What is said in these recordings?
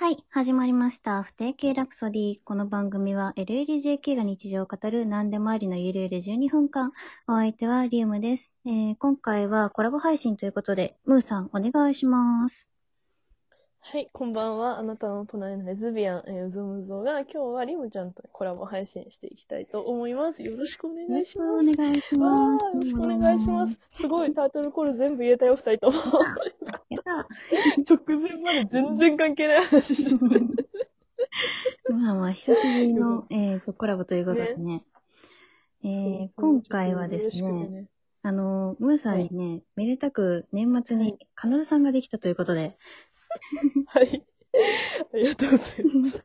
はい、始まりました。不定形ラプソディ。この番組は LLJK が日常を語る何でもありのゆるゆる12分間。お相手はリウムです。えー、今回はコラボ配信ということで、ムーさんお願いします。はい、こんばんは。あなたの隣のレズビアン、えー、うぞむぞが、今日はリムちゃんとコラボ配信していきたいと思います。よろしくお願いします。よろしくお願いしわます。ーよろしくお願いします。すごい、タートルコール全部言えたよ、二人とも。直前まで全然関係ない話してる。まあまあ、久しぶりの、えーと、コラボということでね。えー、今回はですね、ね。あの、ムーさんにね、めでたく年末に彼女さんができたということで、はい。ありがとうございます。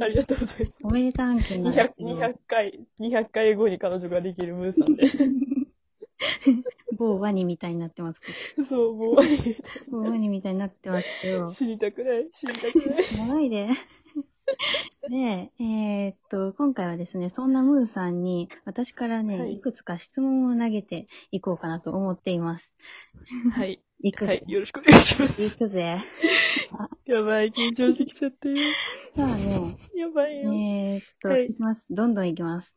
ありがとうございます。おめでたんです 200, けど200回、200回後に彼女ができるムーさんで。某ワニみたいになってますけそう、もう、ど、某ワニみたいになってますけど、知りたくない、知りたくない？長いで。で、えーっと、今回はですね、そんなムーさんに、私からね、はいい、くつか質問を投げていこうかなと思っています。はい。いくぜ。はい。よろしくお願いします。いくぜ。やばい、緊張してきちゃって。さあね、やばいよ。えーっと、はいい、きます。どんどんいきます。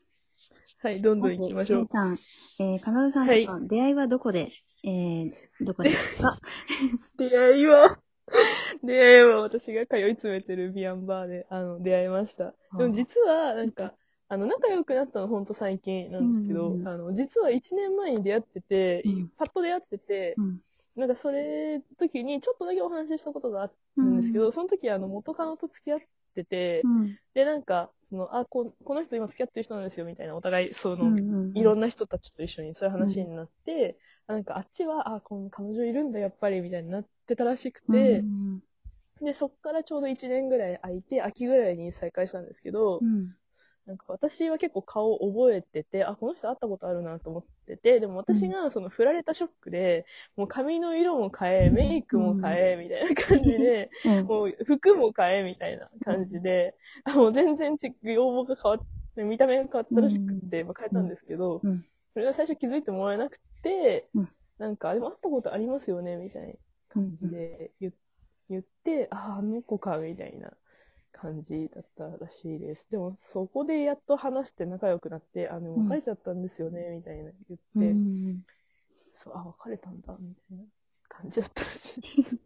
はい、どんどん行きましょう。さん、えー、彼女さんとの出会いはどこで、えー、どこでですか？出会いは、出会いは私が通い詰めてるビアンバーで、あの、出会いました。でも実は、なんか、あの、仲良くなったのほんと最近なんですけど、うんうんうんあの、実は1年前に出会ってて、うんパッと出会ってて、うん。なんかそれ時にちょっとだけお話ししたことがあったんですけど、その時あの、元カノと付き合ってて、うん。で、なんか、その、あ、ここの人今付き合ってる人なんですよ、みたいな、お互い、その、うんうん。いろんな人たちと一緒にそういう話になって、あなんかあっちは、あ、この彼女いるんだ、やっぱり、みたいになってたらしくて、うんで、そっからちょうど1年ぐらい空いて、秋ぐらいに再会したんですけど、うん。なんか私は結構顔を覚えてて、あ、この人会ったことあるなと思ってて、でも私がその振られたショックで、もう髪の色も変え、メイクも変え、みたいな感じで、うん。もう服も変え、みたいな感じで、あもう全然ち容貌が変わって、見た目が変わったらしくて、まあ、変えたんですけど、うん。それが最初気づいてもらえなくて、うん。なんか、でも会ったことありますよね、みたいな感じで言言って、ああ、あの子か、みたいな感じだったらしいです。でも、そこでやっと話して仲良くなって、あの、うん別れちゃったんですよね、みたいな言って、うん。そう、あ、別れたんだ、みたいな感じだったらしいです。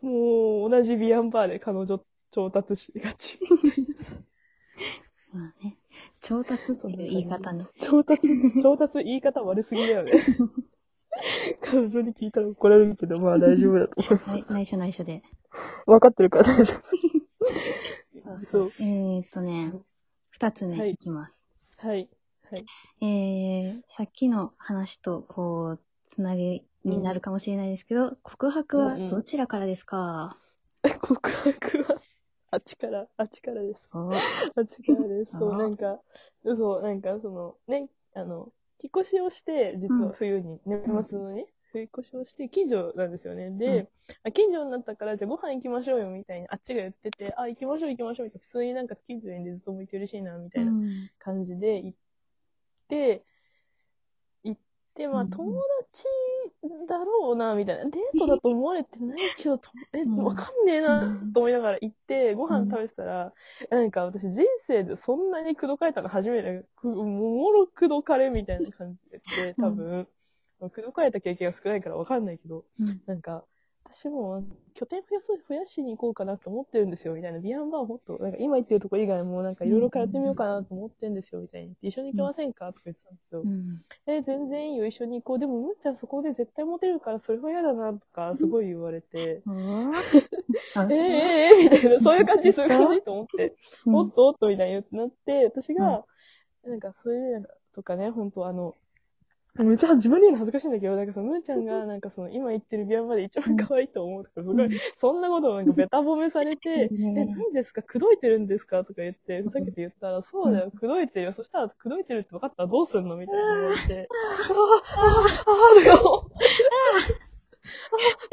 もう、同じビアンバーで彼女調達しがち。まあね、調達という言い方ね。調達、調達言い方悪すぎだよね。彼女に聞いたら怒られるけど、まあ大丈夫だと思う。はい、内緒内緒で。分かってるから大丈そうそうえーっとね、二つ目はいいきます。夫。はい。はい。えー、さっきの話と、こう、つなげになるかもしれないですけど、告白はどちらからですか、告白は、あっちから、あっちからです。おあっちからです。そう、あなんか、そう、なんか、その、ね、あの、引っ越しをして、実は冬に、年末のね、冬越しをして、近所なんですよね。で、うん。あ近所になったから、じゃあご飯行きましょうよ、みたいに、あっちが言ってて、あ、行きましょう、行きましょう、みたいな普通になんか近所にずっと向いて嬉しいな、みたいなうん。感じで行って、行って、まあ、うん。友達だろうな、みたいな。デートだと思われてないけど、と え、うん。わかんねえなうん、と思いながら行って、ご飯食べてたら、なんか私人生でそんなに口説かれたの初めて、くもろ口説かれみたいな感じで、多分、口説かれた経験が少ないからわかんないけど、うんなんか、私も拠点増やす、増やしに行こうかなと思ってるんですよ、みたいな。ビアンバーもっと、なんか今行ってるとこ以外もなんかいろいろ通ってみようかなと思ってるんですよ、みたいに。一緒に行きませんかとか言ってたんですよ。うん。え、全然いいよ、一緒に行こう。でも、むっちゃんそこで絶対モテるから、それは嫌だな、とか、すごい言われて。えー、えー、えー、みたいな、そういう感じ、そういう感じと思って、うんおっとおっと、みたいになって、私が、なんか、それで、なんか、とかね、本当あの、めっちゃ自分で言うの恥ずかしいんだけど、なんかその、むーちゃんが、なんかその、今言ってるビアンまで一番可愛いと思うとか、すごい、そんなことをなんかベタ褒めされて、うん。え、何ですか？口説いてるんですか？とか言って、ふざけて言ったら、そうだよ、口説いてるよ。そしたら、口説いてるって分かったらどうすんの？みたいな。言われて、ああ、ああ、だよ。あ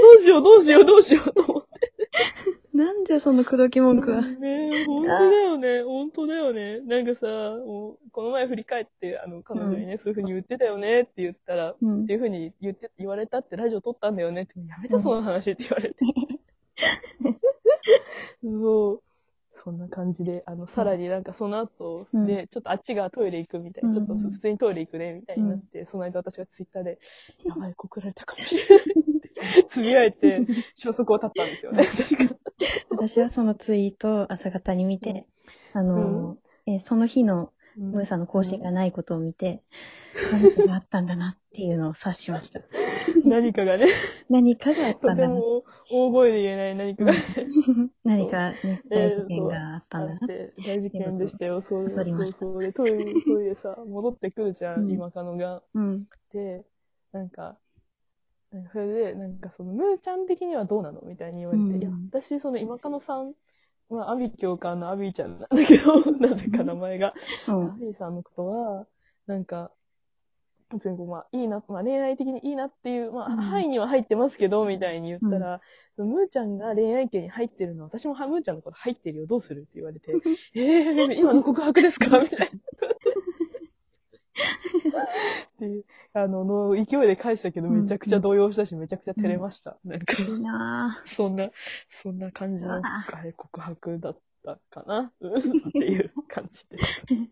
どうしよう、どうしよう、どうしようと思って。なんでその口説き文句は？ねえ、本当だよね、本当だよね。なんかさ、もうこの前振り返って、あの、彼女にね、そういう風に言ってたよね。って言ったら、うん。っていう風に言って、言われたってラジオ撮ったんだよね。って、やめてその話って言われて。そう。そんな感じで、あの、さらになんかその後うん。で、ちょっとあっちがトイレ行くみたいな、ちょっとうん普通にトイレ行くね、みたいになって、その間私がツイッターで、やばい、告られたかもしれないって、つぶやいて、消息を絶ったんですよね、確か。私はそのツイートを朝方に見て、あの、えーその日のムーさんの更新がないことを見て、何かがあったんだなっていうのを察しました。何かがね、何かがあっとてたんだな。も大声で言えない何かがね、何かね、えー大事件があったんだな。あって、大事件でしたよ、そうわかりましたそうそうで、トイレ、トイレさ、戻ってくるじゃん今カノが。うん。で、なんか、なんかそれで、なんかその、ムーちゃん的にはどうなの？みたいに言われて、うん。いや、私、その今カノさんは、アビ教官のアビちゃんなんだけど、なぜか名前が。うん。アビさんのことは、なんか、別にこう、まあ、いいな、まあ、恋愛的にいいなっていう、まあ、うん。範囲には入ってますけど、みたいに言ったら、ムーちゃんが恋愛系に入ってるの、私もムーちゃんのこと入ってるよ、どうする？って言われて、えー、今の告白ですか？みたいな。っていう、あの、の勢いで返したけど、めちゃくちゃ動揺したし、めちゃくちゃ照れました。なんか、いいなそんな、そんな感じの、告白だったかな？うん。っていう感じです。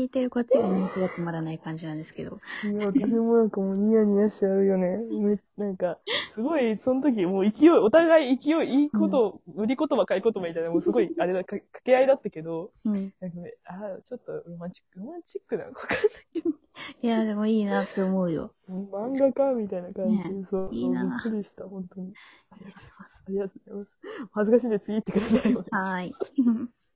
ぁ聞いてるこっちが人気が止まらない感じなんですけど。いや、私もなんかもうニヤニヤしちゃうよね。めなんか、すごい、その時、もう勢い、お互い勢い、いいこと、売り言葉、買い言葉みたいな、もうすごい、あれだ、か掛け合いだったけど、うん。なんかね、ああ、ちょっとロマンチック、ロマンチックなのかわかんないけど、いや、でもいいなって思うよ。漫画かみたいな感じで、ねそう、いいなびっくりした、本当に。ありがとうございます。ありがとうございます。恥ずかしいんで次行ってください。はーい。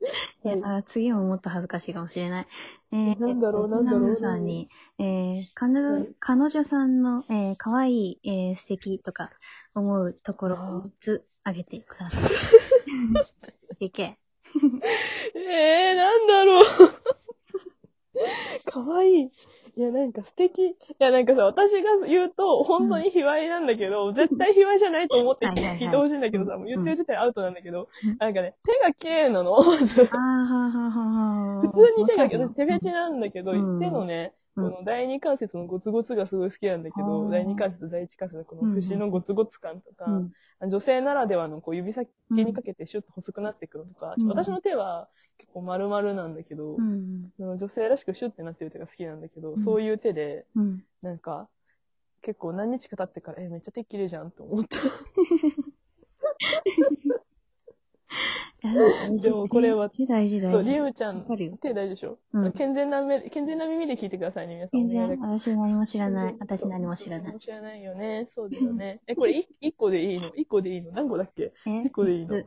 いや、あ次ももっと恥ずかしいかもしれない。えー、なんだろうえっとなんだろうさんに、えー、彼女はい、彼女さんの、えー、可愛い、えー、素敵とか思うところを3つあげてください。いけ。えー、なんだろう。かわいい。いや、なんか素敵。いや、なんかさ、私が言うと、本当に卑猥なんだけど、絶対卑猥じゃないと思ってはいはいはい。聞いてほしいんだけどさ、もう言ってる時点でアウトなんだけど。うん、なんかね、手が綺麗なの。まずあーはーはーはーはー。普通に手が、私手フェチなんだけど、うん。手のね、こうん。の第二関節のゴツゴツがすごい好きなんだけあど、ー。第二関節、第一関節のこの節のゴツゴツ感とか、うん。女性ならではのこう指先にかけてシュッと細くなってくるとか、うん。私の手は結構丸々なんだけど、うん。女性らしくシュッてなってる手が好きなんだけど、うんそういう手で、うん。なんか、結構何日か経ってから、え、めっちゃ手綺麗じゃんと思った。でもこれは手大事そう、大事。リウちゃん手大事でしょ、うん健全な目、健全な耳で聞いてくださいね、皆さん。全然、お願いだから私何も知らない。私何も知らない何も。知らないよね。そうだよね。え、これい一個でいいの？一個でいいの？何個だっけ？え一個でいいの？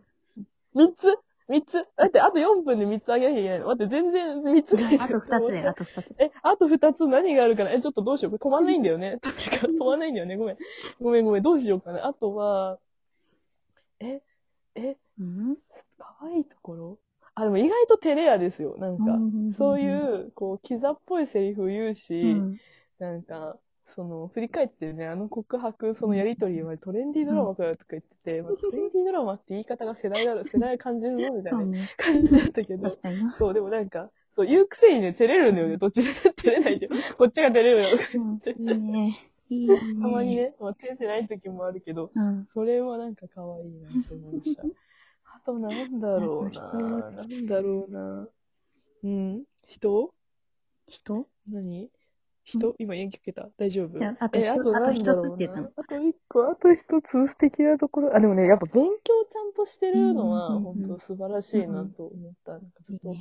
三つ？三つだって、あと4分で三つあげなきゃいけないの。待って、全然三つない。あと二つだよ、あと二つ。え、あと二つ何があるかな？え、ちょっとどうしよう。止まんないんだよね。確か、止まんないんだよね。ごめん。ごめんごめん。どうしようかな。あとは、え、え、うん？可愛いところ？あ、でも意外と照れ屋ですよ。なんか、うんそういう、こう、キザっぽいセリフ言うし、うんなんか、その、振り返ってね、あの告白、そのやりとりはトレンディードラマかよとか言ってて、まあ、トレンディードラマって言い方が世代だろ、世代感じるぞ、みたいな。感じだったけど。そう、でもなんか、そう、言うくせにね、照れるのよね、途中で照れないで。こっちが照れるよとかうん言って。いいね。いいね。たまに。ね、まあ、照れてない時もあるけど、うん。それはなんか可愛いなと思いました。あとなんだろうななんだろうなうん人？人？何？人今元気受けた？大丈夫？じゃああとえ、あとあとなんだろう一つって言ったのなあと一個、あと一つ素敵なところ。あ、でもね、やっぱ勉強ちゃんとしてるのは、うんうんうん本当素晴らしいなと思った。なんかずっと。なん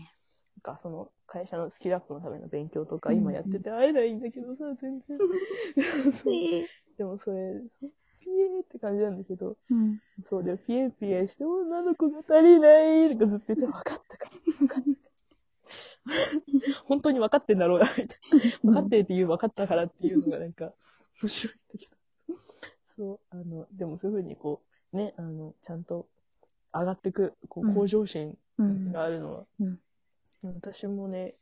かその会社のスキルアップのための勉強とかうんうん今やってて会えないんだけどさ、全然。そうでもそれ、ピエーって感じなんだけど、うん。そうで、ピエピエして女の子が足りないとかずっと言って、分かったか、分かったか。本当に分かってんだろうな、みたいな。分かってって言う分かったからっていうのがなんか、面白いんだけど。そう、あの、でもそういうふうにこう、ね、あの、ちゃんと上がってく、こう、うん向上心うん。があるのは、うん私もね、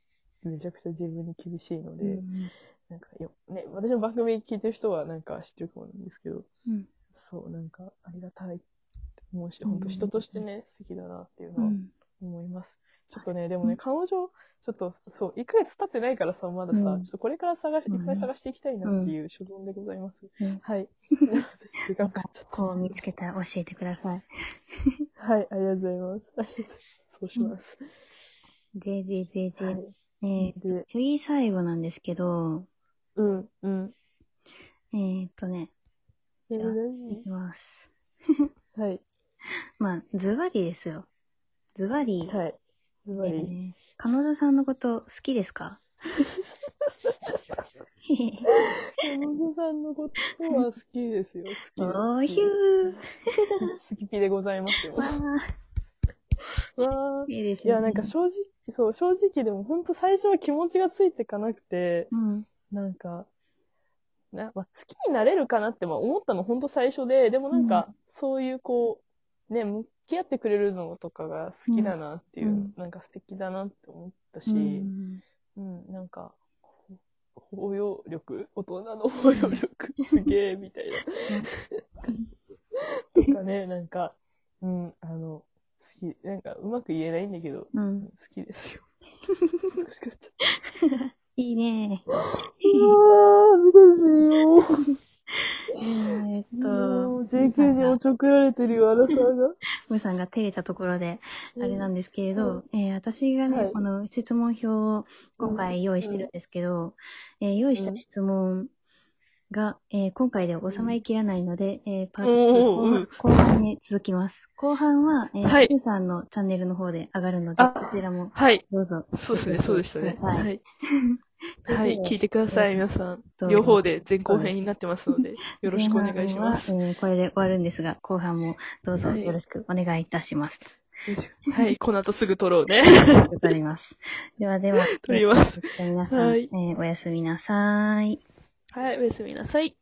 めちゃくちゃ自分に厳しいので、うんなんかよ、ね、私の番組聞いてる人はなんか知ってるかもなんですけど、うん。そう、なんかありがたいって思うし、うん本当人としてね、素敵だなっていうのはうん。思います。ちょっとね、でもね、彼女、ちょっと、そう、1ヶ月経ってないからさ、まださ、うんちょっとこれから探し、うんいっぱい探していきたいなっていう所存でございます。うんはい。時間かかっちゃった。こう見つけたら教えてください。はい、ありがとうございます。ありがとうございます。そうします。で、で、で、で、はい。えーで、次最後なんですけど、うん、うん。えーっとね、じゃあ、い何きます。はい、まあ、ズバリですよ。ズバリ、はい。ズえバリ。ー、彼女さんのこと好きですか？山本さんのことは好きですよ。おーひゅー。好きピでございますよ。わわーー、いいですね。いや、なんか正直、そう、正直でも本当最初は気持ちがついてかなくて、うん。なんか、な、まあ、好きになれるかなってまあ思ったの本当最初で、でもなんか、そういうこう、ね、向き合ってくれるのとかが好きだなっていう、うんなんか素敵だなって思ったし、うんうん、なんか、ほ包容力大人の包容力 すげえ、みたいな。とかね、なんか、うん、あの、好き、なんかうまく言えないんだけど、うん。好きですよ。難しくなっちゃっいいね。た。うわー、難しいよ。JK におちょくられてるよ、アラサーが。ムーさんが照れたところで、あれなんですけれど、えー私がね、はい。この質問表を今回用意してるんですけど、えー用意した質問が、えー今回では収まりきらないので、えーパート後半後半に続きます。後半は、えーはい。さんのチャンネルの方で上がるので、あそちらもはい。どうぞ。そうですね、そうでしたね。はい はい。はい、聞いてください、皆さん。両方で前後編になってますので、よろしくお願いします。前半はえーこれで終わるんですが、後半もどうぞはいよろしくお願いいたします。はい、この後すぐ撮ろうね。わかります。ではでは、撮りますえー皆さん、はいえーおやすみなさい。はい、おやすみなさい。